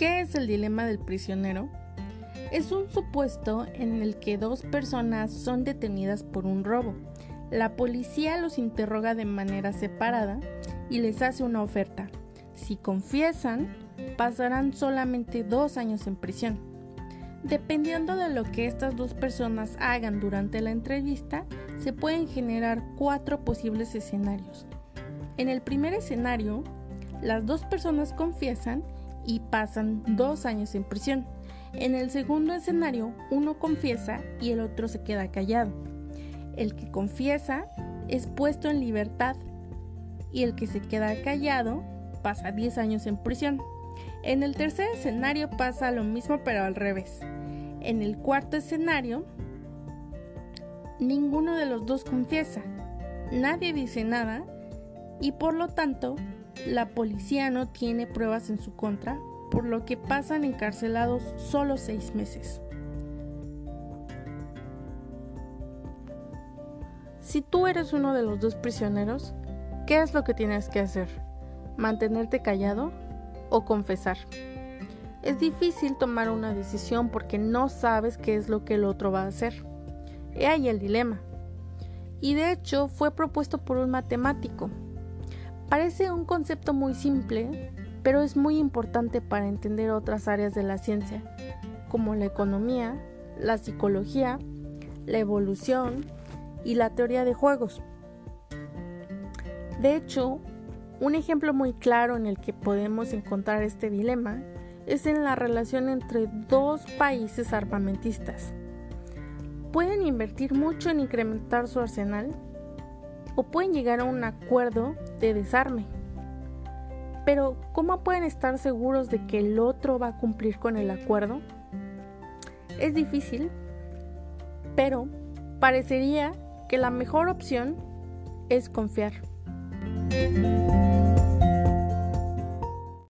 ¿Qué es el dilema del prisionero? Es un supuesto en el que dos personas son detenidas por un robo. La policía los interroga de manera separada y les hace una oferta. Si confiesan, pasarán solamente dos años en prisión. Dependiendo de lo que estas dos personas hagan durante la entrevista, se pueden generar cuatro posibles escenarios. En el primer escenario, las dos personas confiesan y pasan dos años en prisión. En el segundo escenario, uno confiesa y el otro se queda callado. El que confiesa es puesto en libertad y el que se queda callado pasa 10 años en prisión. En el tercer escenario pasa lo mismo pero al revés. En el cuarto escenario, ninguno de los dos confiesa, nadie dice nada y por lo tanto la policía no tiene pruebas en su contra, por lo que pasan encarcelados solo seis meses. Si tú eres uno de los dos prisioneros, ¿qué es lo que tienes que hacer? ¿Mantenerte callado o confesar? Es difícil tomar una decisión porque no sabes qué es lo que el otro va a hacer. He ahí el dilema. Y de hecho fue propuesto por un matemático, Parece un concepto muy simple, pero es muy importante para entender otras áreas de la ciencia, como la economía, la psicología, la evolución y la teoría de juegos. De hecho, un ejemplo muy claro en el que podemos encontrar este dilema es en la relación entre dos países armamentistas. Pueden invertir mucho en incrementar su arsenal, o pueden llegar a un acuerdo de desarme. Pero, ¿cómo pueden estar seguros de que el otro va a cumplir con el acuerdo? Es difícil, pero parecería que la mejor opción es confiar.